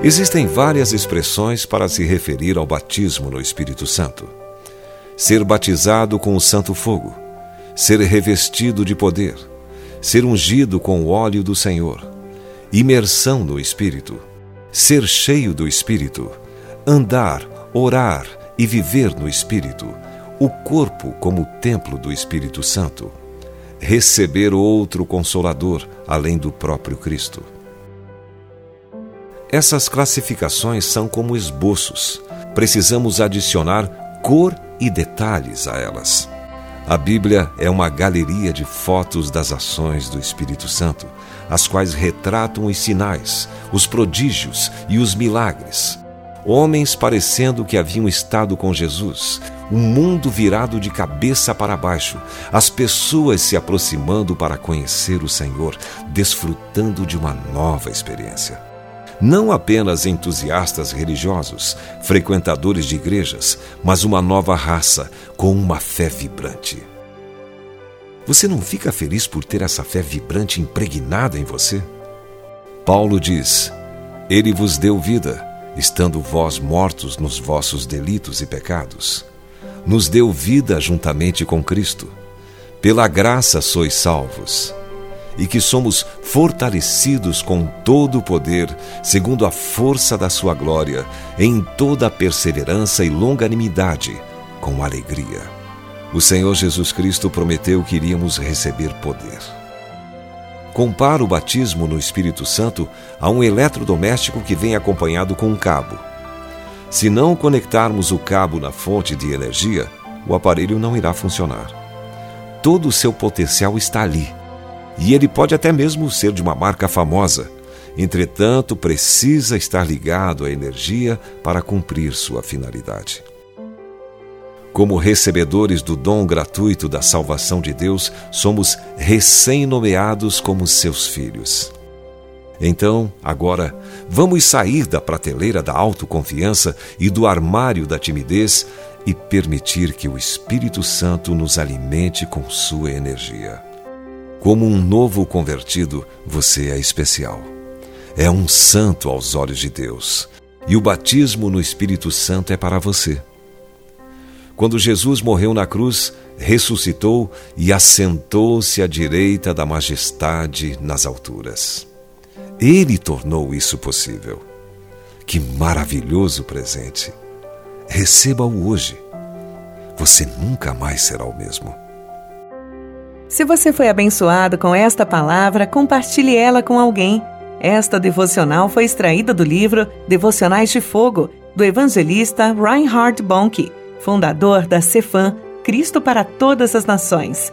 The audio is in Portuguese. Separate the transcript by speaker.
Speaker 1: Existem várias expressões para se referir ao batismo no Espírito Santo. Ser batizado com o Santo Fogo, ser revestido de poder, ser ungido com o óleo do Senhor, imersão no Espírito, ser cheio do Espírito, andar, orar e viver no Espírito, o corpo como templo do Espírito Santo, receber outro consolador além do próprio Cristo. Essas classificações são como esboços. Precisamos adicionar cor e detalhes a elas. A Bíblia é uma galeria de fotos das ações do Espírito Santo, as quais retratam os sinais, os prodígios e os milagres. Homens parecendo que haviam estado com Jesus, o mundo virado de cabeça para baixo, as pessoas se aproximando para conhecer o Senhor, desfrutando de uma nova experiência não apenas entusiastas religiosos, frequentadores de igrejas, mas uma nova raça com uma fé vibrante. Você não fica feliz por ter essa fé vibrante impregnada em você? Paulo diz: Ele vos deu vida, estando vós mortos nos vossos delitos e pecados. Nos deu vida juntamente com Cristo. Pela graça sois salvos e que somos fortalecidos com todo o poder, segundo a força da Sua glória, em toda a perseverança e longanimidade, com alegria. O Senhor Jesus Cristo prometeu que iríamos receber poder. Compara o batismo no Espírito Santo a um eletrodoméstico que vem acompanhado com um cabo. Se não conectarmos o cabo na fonte de energia, o aparelho não irá funcionar. Todo o seu potencial está ali e ele pode até mesmo ser de uma marca famosa. Entretanto, precisa estar ligado à energia para cumprir sua finalidade. Como recebedores do dom gratuito da salvação de Deus, somos recém-nomeados como seus filhos. Então, agora, vamos sair da prateleira da autoconfiança e do armário da timidez e permitir que o Espírito Santo nos alimente com sua energia. Como um novo convertido, você é especial. É um santo aos olhos de Deus. E o batismo no Espírito Santo é para você. Quando Jesus morreu na cruz, ressuscitou e assentou-se à direita da majestade nas alturas. Ele tornou isso possível. Que maravilhoso presente! Receba-o hoje. Você nunca mais será o mesmo.
Speaker 2: Se você foi abençoado com esta palavra, compartilhe ela com alguém. Esta devocional foi extraída do livro Devocionais de Fogo, do evangelista Reinhard Bonnke, fundador da Cefam, Cristo para Todas as Nações.